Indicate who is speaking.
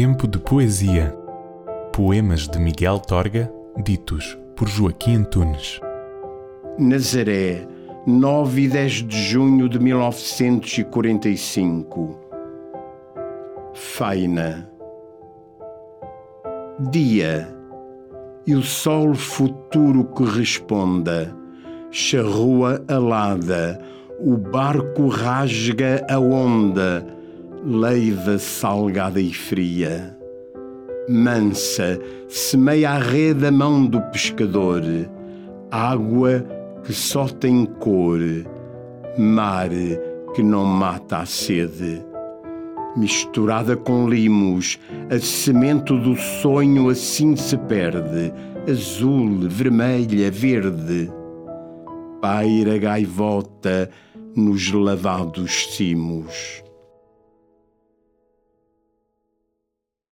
Speaker 1: Tempo de poesia. Poemas de Miguel Torga, ditos por Joaquim Antunes.
Speaker 2: Nazaré, 9 e 10 de junho de 1945. Faina. Dia. E o sol futuro que responda. Charrua alada, o barco rasga a onda leiva salgada e fria. Mansa, semeia a rede a mão do pescador, água que só tem cor, mar que não mata a sede. Misturada com limos, a semente do sonho assim se perde, azul, vermelha, verde. Paira gaivota nos lavados cimos